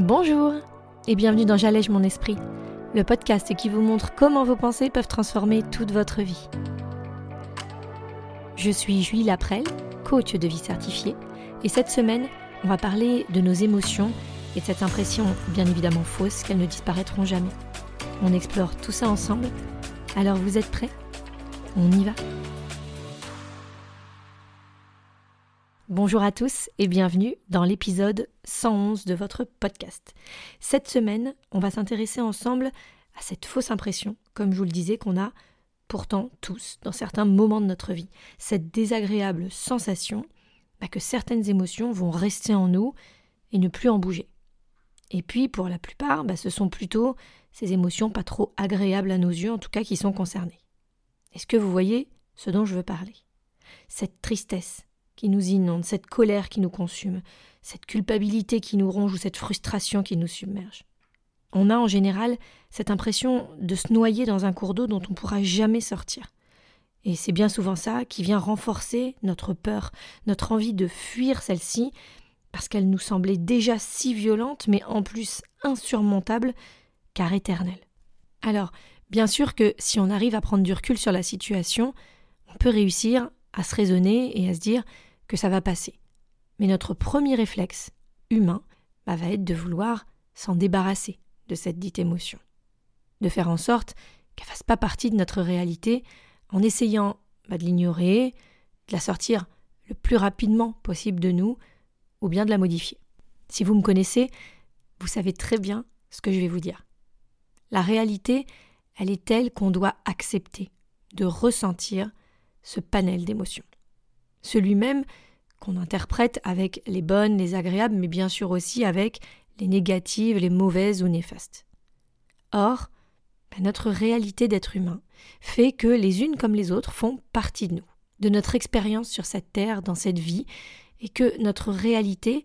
Bonjour et bienvenue dans J'allège mon esprit, le podcast qui vous montre comment vos pensées peuvent transformer toute votre vie. Je suis Julie Laprelle, coach de vie certifiée, et cette semaine, on va parler de nos émotions et de cette impression bien évidemment fausse qu'elles ne disparaîtront jamais. On explore tout ça ensemble, alors vous êtes prêts? On y va? Bonjour à tous et bienvenue dans l'épisode 111 de votre podcast. Cette semaine, on va s'intéresser ensemble à cette fausse impression, comme je vous le disais, qu'on a pourtant tous dans certains moments de notre vie. Cette désagréable sensation bah, que certaines émotions vont rester en nous et ne plus en bouger. Et puis, pour la plupart, bah, ce sont plutôt ces émotions pas trop agréables à nos yeux, en tout cas, qui sont concernées. Est-ce que vous voyez ce dont je veux parler? Cette tristesse, qui nous inonde, cette colère qui nous consume, cette culpabilité qui nous ronge ou cette frustration qui nous submerge. On a en général cette impression de se noyer dans un cours d'eau dont on ne pourra jamais sortir. Et c'est bien souvent ça qui vient renforcer notre peur, notre envie de fuir celle-ci, parce qu'elle nous semblait déjà si violente, mais en plus insurmontable, car éternelle. Alors, bien sûr que si on arrive à prendre du recul sur la situation, on peut réussir à se raisonner et à se dire que ça va passer. Mais notre premier réflexe humain bah, va être de vouloir s'en débarrasser de cette dite émotion, de faire en sorte qu'elle fasse pas partie de notre réalité en essayant bah, de l'ignorer, de la sortir le plus rapidement possible de nous, ou bien de la modifier. Si vous me connaissez, vous savez très bien ce que je vais vous dire. La réalité, elle est telle qu'on doit accepter de ressentir ce panel d'émotions celui même qu'on interprète avec les bonnes, les agréables, mais bien sûr aussi avec les négatives, les mauvaises ou néfastes. Or, ben, notre réalité d'être humain fait que les unes comme les autres font partie de nous, de notre expérience sur cette terre, dans cette vie, et que notre réalité,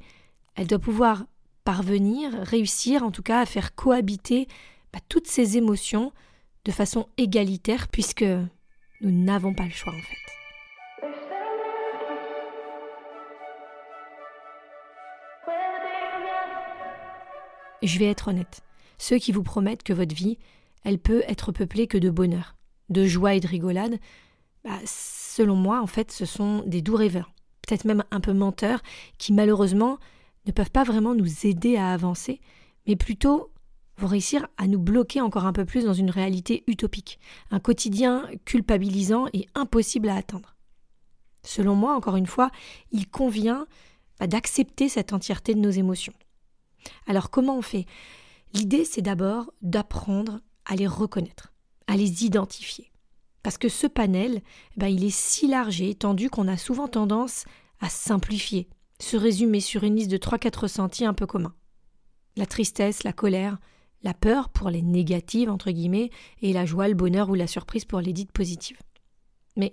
elle doit pouvoir parvenir, réussir en tout cas à faire cohabiter ben, toutes ces émotions de façon égalitaire, puisque nous n'avons pas le choix en fait. Je vais être honnête, ceux qui vous promettent que votre vie, elle peut être peuplée que de bonheur, de joie et de rigolade, bah, selon moi, en fait, ce sont des doux rêveurs, peut-être même un peu menteurs, qui malheureusement ne peuvent pas vraiment nous aider à avancer, mais plutôt vont réussir à nous bloquer encore un peu plus dans une réalité utopique, un quotidien culpabilisant et impossible à atteindre. Selon moi, encore une fois, il convient bah, d'accepter cette entièreté de nos émotions, alors comment on fait? L'idée, c'est d'abord d'apprendre à les reconnaître, à les identifier. Parce que ce panel, eh ben, il est si large et étendu qu'on a souvent tendance à simplifier, se résumer sur une liste de 3-4 ressentis un peu communs. La tristesse, la colère, la peur pour les négatives, entre guillemets, et la joie, le bonheur ou la surprise pour les dites positives. Mais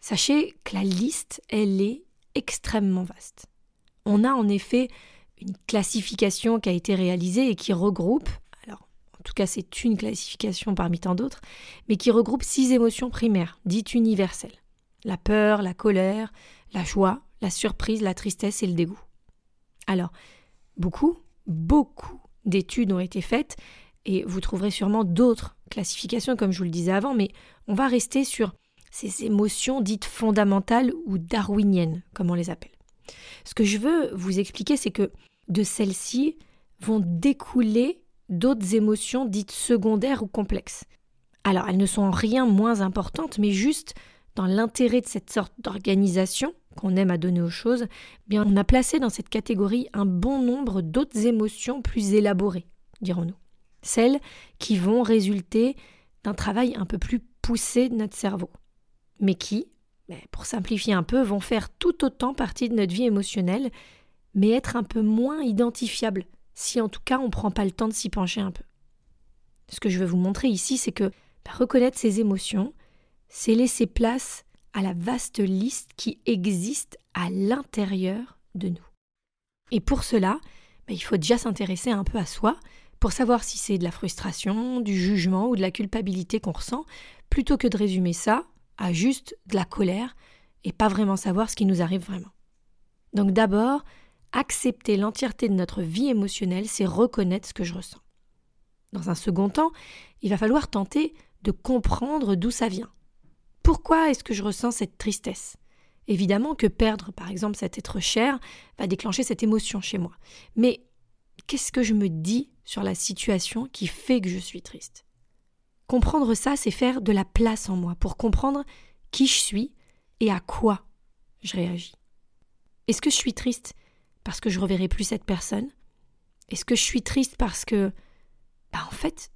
sachez que la liste, elle est extrêmement vaste. On a en effet une classification qui a été réalisée et qui regroupe, alors en tout cas c'est une classification parmi tant d'autres, mais qui regroupe six émotions primaires, dites universelles. La peur, la colère, la joie, la surprise, la tristesse et le dégoût. Alors, beaucoup, beaucoup d'études ont été faites et vous trouverez sûrement d'autres classifications comme je vous le disais avant, mais on va rester sur ces émotions dites fondamentales ou darwiniennes, comme on les appelle. Ce que je veux vous expliquer, c'est que de celles-ci vont découler d'autres émotions dites secondaires ou complexes. Alors, elles ne sont en rien moins importantes, mais juste dans l'intérêt de cette sorte d'organisation qu'on aime à donner aux choses, bien on a placé dans cette catégorie un bon nombre d'autres émotions plus élaborées, dirons-nous. Celles qui vont résulter d'un travail un peu plus poussé de notre cerveau, mais qui, pour simplifier un peu, vont faire tout autant partie de notre vie émotionnelle, mais être un peu moins identifiables, si en tout cas on ne prend pas le temps de s'y pencher un peu. Ce que je veux vous montrer ici, c'est que bah, reconnaître ces émotions, c'est laisser place à la vaste liste qui existe à l'intérieur de nous. Et pour cela, bah, il faut déjà s'intéresser un peu à soi pour savoir si c'est de la frustration, du jugement ou de la culpabilité qu'on ressent, plutôt que de résumer ça à juste de la colère et pas vraiment savoir ce qui nous arrive vraiment. Donc d'abord, accepter l'entièreté de notre vie émotionnelle, c'est reconnaître ce que je ressens. Dans un second temps, il va falloir tenter de comprendre d'où ça vient. Pourquoi est-ce que je ressens cette tristesse? Évidemment que perdre, par exemple, cet être cher va déclencher cette émotion chez moi. Mais qu'est-ce que je me dis sur la situation qui fait que je suis triste? Comprendre ça, c'est faire de la place en moi pour comprendre qui je suis et à quoi je réagis. Est-ce que je suis triste parce que je reverrai plus cette personne? Est-ce que je suis triste parce que bah en fait,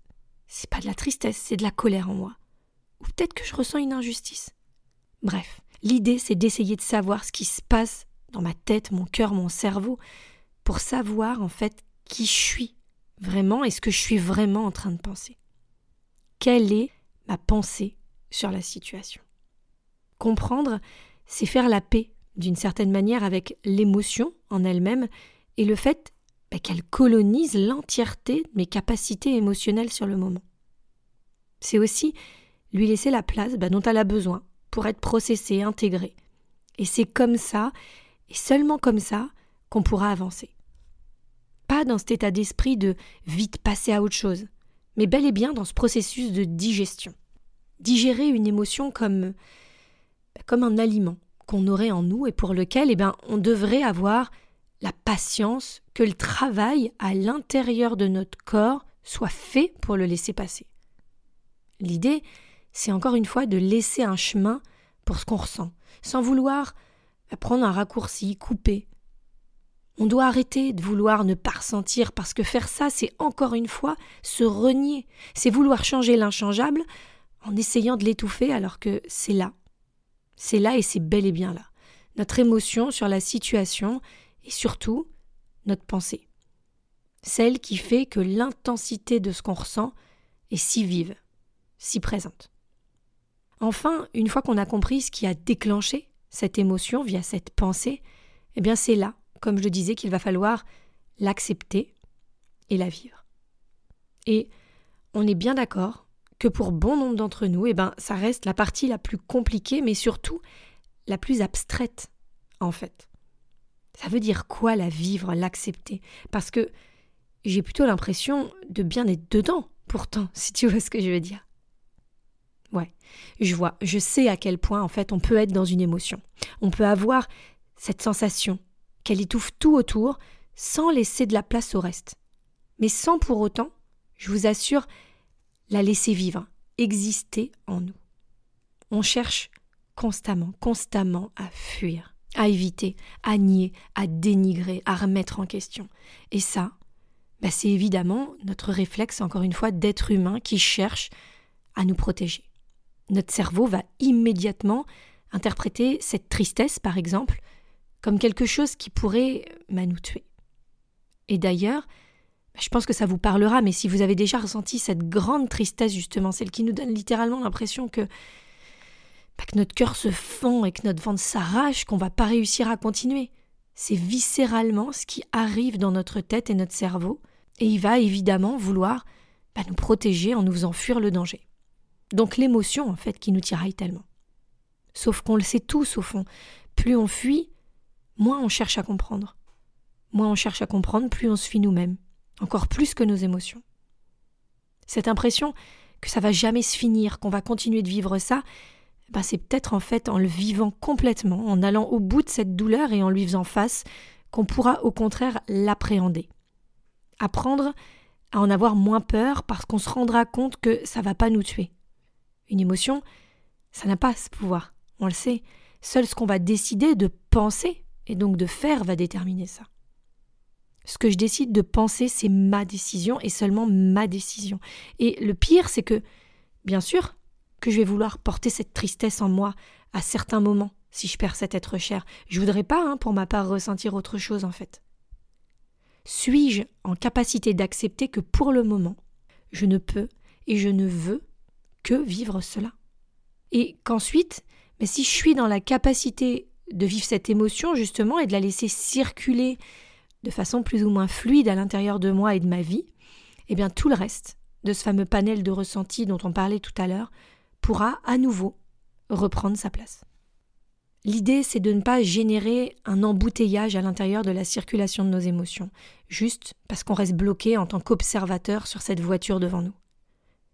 c'est pas de la tristesse, c'est de la colère en moi? Ou peut-être que je ressens une injustice? Bref, l'idée c'est d'essayer de savoir ce qui se passe dans ma tête, mon cœur, mon cerveau, pour savoir en fait qui je suis vraiment et ce que je suis vraiment en train de penser. Quelle est ma pensée sur la situation Comprendre, c'est faire la paix d'une certaine manière avec l'émotion en elle-même et le fait bah, qu'elle colonise l'entièreté de mes capacités émotionnelles sur le moment. C'est aussi lui laisser la place bah, dont elle a besoin pour être processée, intégrée. Et c'est comme ça, et seulement comme ça, qu'on pourra avancer. Pas dans cet état d'esprit de vite passer à autre chose, mais bel et bien dans ce processus de digestion. Digérer une émotion comme, comme un aliment qu'on aurait en nous et pour lequel eh ben, on devrait avoir la patience que le travail à l'intérieur de notre corps soit fait pour le laisser passer. L'idée, c'est encore une fois de laisser un chemin pour ce qu'on ressent, sans vouloir prendre un raccourci, couper. On doit arrêter de vouloir ne pas ressentir, parce que faire ça, c'est encore une fois se renier, c'est vouloir changer l'inchangeable en essayant de l'étouffer alors que c'est là. C'est là et c'est bel et bien là. Notre émotion sur la situation et surtout notre pensée. Celle qui fait que l'intensité de ce qu'on ressent est si vive si présente. Enfin, une fois qu'on a compris ce qui a déclenché cette émotion via cette pensée, eh bien c'est là, comme je disais, qu'il va falloir l'accepter et la vivre. Et on est bien d'accord que pour bon nombre d'entre nous, eh ben, ça reste la partie la plus compliquée, mais surtout la plus abstraite, en fait. Ça veut dire quoi la vivre, l'accepter? Parce que j'ai plutôt l'impression de bien être dedans, pourtant, si tu vois ce que je veux dire. Ouais, je vois, je sais à quel point en fait on peut être dans une émotion. On peut avoir cette sensation qu'elle étouffe tout autour sans laisser de la place au reste. Mais sans pour autant, je vous assure, la laisser vivre, exister en nous. On cherche constamment, constamment à fuir, à éviter, à nier, à dénigrer, à remettre en question. Et ça, bah, c'est évidemment notre réflexe, encore une fois, d'être humain qui cherche à nous protéger notre cerveau va immédiatement interpréter cette tristesse, par exemple, comme quelque chose qui pourrait bah, nous tuer. Et d'ailleurs, bah, je pense que ça vous parlera, mais si vous avez déjà ressenti cette grande tristesse, justement, celle qui nous donne littéralement l'impression que, bah, que notre cœur se fend et que notre ventre s'arrache, qu'on va pas réussir à continuer. C'est viscéralement ce qui arrive dans notre tête et notre cerveau, et il va évidemment vouloir nous protéger en nous faisant fuir le danger. Donc l'émotion, en fait, qui nous tiraille tellement. Sauf qu'on le sait tous, au fond. Plus on fuit, moins on cherche à comprendre. Moins on cherche à comprendre, plus on se fuit nous-mêmes. Encore plus que nos émotions. Cette impression que ça va jamais se finir, qu'on va continuer de vivre ça, ben c'est peut-être en fait en le vivant complètement, en allant au bout de cette douleur et en lui faisant face, qu'on pourra au contraire l'appréhender. Apprendre à en avoir moins peur parce qu'on se rendra compte que ça va pas nous tuer. Une émotion, ça n'a pas ce pouvoir, on le sait. Seul ce qu'on va décider de penser et donc de faire va déterminer ça. Ce que je décide de penser, c'est ma décision et seulement ma décision. Et le pire, c'est que, bien sûr, que je vais vouloir porter cette tristesse en moi à certains moments si je perds cet être cher. Je voudrais pas, hein, pour ma part, ressentir autre chose en fait. Suis-je en capacité d'accepter que pour le moment, je ne peux et je ne veux que vivre cela? Et qu'ensuite, mais si je suis dans la capacité de vivre cette émotion justement et de la laisser circuler de façon plus ou moins fluide à l'intérieur de moi et de ma vie, eh bien tout le reste de ce fameux panel de ressentis dont on parlait tout à l'heure pourra à nouveau reprendre sa place. L'idée, c'est de ne pas générer un embouteillage à l'intérieur de la circulation de nos émotions, juste parce qu'on reste bloqué en tant qu'observateur sur cette voiture devant nous.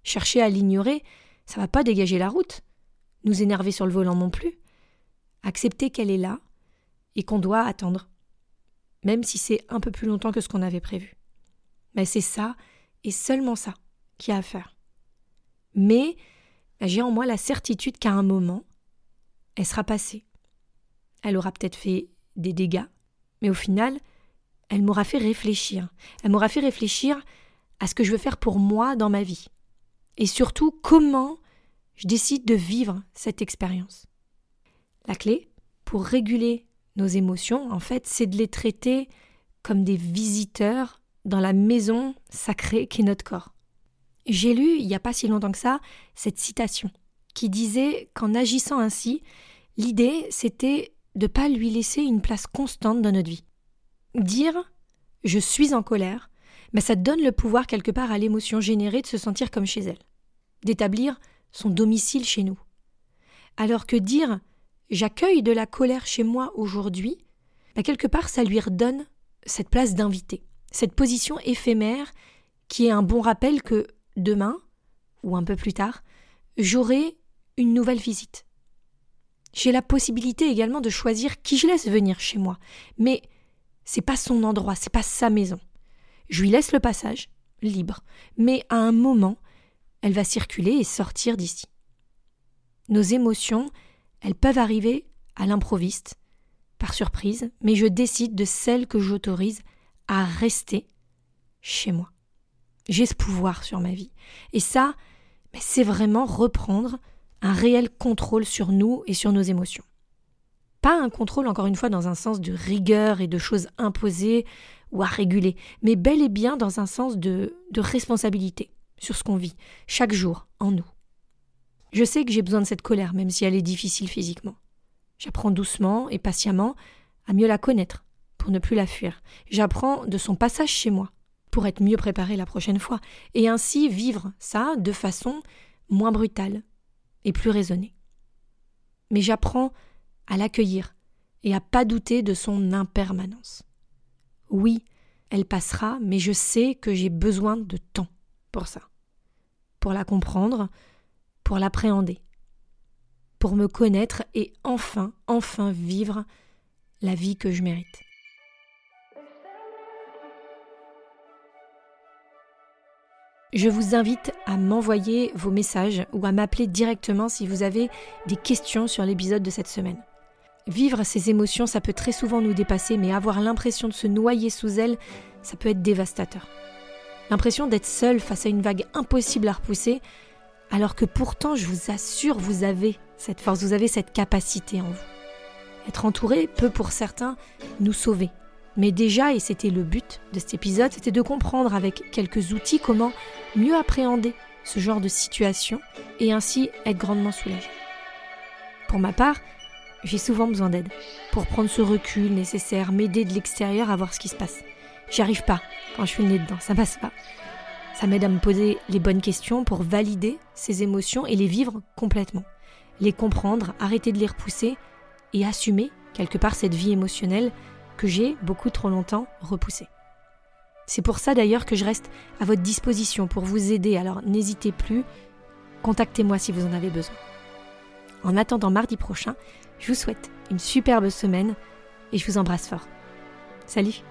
Chercher à l'ignorer, ça va pas dégager la route, nous énerver sur le volant non plus. Accepter qu'elle est là et qu'on doit attendre, même si c'est un peu plus longtemps que ce qu'on avait prévu. Mais c'est ça, et seulement ça, qui a à faire. Mais j'ai en moi la certitude qu'à un moment, elle sera passée. Elle aura peut-être fait des dégâts, mais au final, elle m'aura fait réfléchir. Elle m'aura fait réfléchir à ce que je veux faire pour moi dans ma vie. Et surtout, comment je décide de vivre cette expérience. La clé, pour réguler nos émotions, en fait, c'est de les traiter comme des visiteurs dans la maison sacrée qu'est notre corps. J'ai lu, il n'y a pas si longtemps que ça, cette citation qui disait qu'en agissant ainsi, l'idée c'était de ne pas lui laisser une place constante dans notre vie. Dire je suis en colère, mais ça donne le pouvoir quelque part à l'émotion générée de se sentir comme chez elle, d'établir son domicile chez nous. Alors que dire j'accueille de la colère chez moi aujourd'hui, bah, quelque part ça lui redonne cette place d'invité, cette position éphémère qui est un bon rappel que demain, ou un peu plus tard, j'aurai une nouvelle visite. J'ai la possibilité également de choisir qui je laisse venir chez moi, mais c'est pas son endroit, c'est pas sa maison. Je lui laisse le passage, libre, mais à un moment, elle va circuler et sortir d'ici. Nos émotions, elles peuvent arriver à l'improviste, par surprise, mais je décide de celles que j'autorise à rester chez moi. J'ai ce pouvoir sur ma vie. Et ça, c'est vraiment reprendre un réel contrôle sur nous et sur nos émotions. Pas un contrôle, encore une fois, dans un sens de rigueur et de choses imposées ou à réguler, mais bel et bien dans un sens de, de responsabilité sur ce qu'on vit chaque jour en nous. Je sais que j'ai besoin de cette colère, même si elle est difficile physiquement. J'apprends doucement et patiemment à mieux la connaître, pour ne plus la fuir. J'apprends de son passage chez moi, pour être mieux préparé la prochaine fois, et ainsi vivre ça de façon moins brutale et plus raisonnée. Mais j'apprends à l'accueillir et à pas douter de son impermanence. Oui, elle passera, mais je sais que j'ai besoin de temps pour ça, pour la comprendre, pour l'appréhender, pour me connaître et enfin, enfin vivre la vie que je mérite. Je vous invite à m'envoyer vos messages ou à m'appeler directement si vous avez des questions sur l'épisode de cette semaine. Vivre ces émotions, ça peut très souvent nous dépasser, mais avoir l'impression de se noyer sous elles, ça peut être dévastateur l'impression d'être seul face à une vague impossible à repousser, alors que pourtant, je vous assure, vous avez cette force, vous avez cette capacité en vous. Être entouré peut pour certains nous sauver. Mais déjà, et c'était le but de cet épisode, c'était de comprendre avec quelques outils comment mieux appréhender ce genre de situation et ainsi être grandement soulagé. Pour ma part, j'ai souvent besoin d'aide pour prendre ce recul nécessaire, m'aider de l'extérieur à voir ce qui se passe. J'y arrive pas quand je suis nez dedans, ça passe pas. Ça m'aide à me poser les bonnes questions pour valider ces émotions et les vivre complètement. Les comprendre, arrêter de les repousser et assumer quelque part cette vie émotionnelle que j'ai beaucoup trop longtemps repoussée. C'est pour ça d'ailleurs que je reste à votre disposition pour vous aider, alors n'hésitez plus, contactez-moi si vous en avez besoin. En attendant mardi prochain, je vous souhaite une superbe semaine et je vous embrasse fort. Salut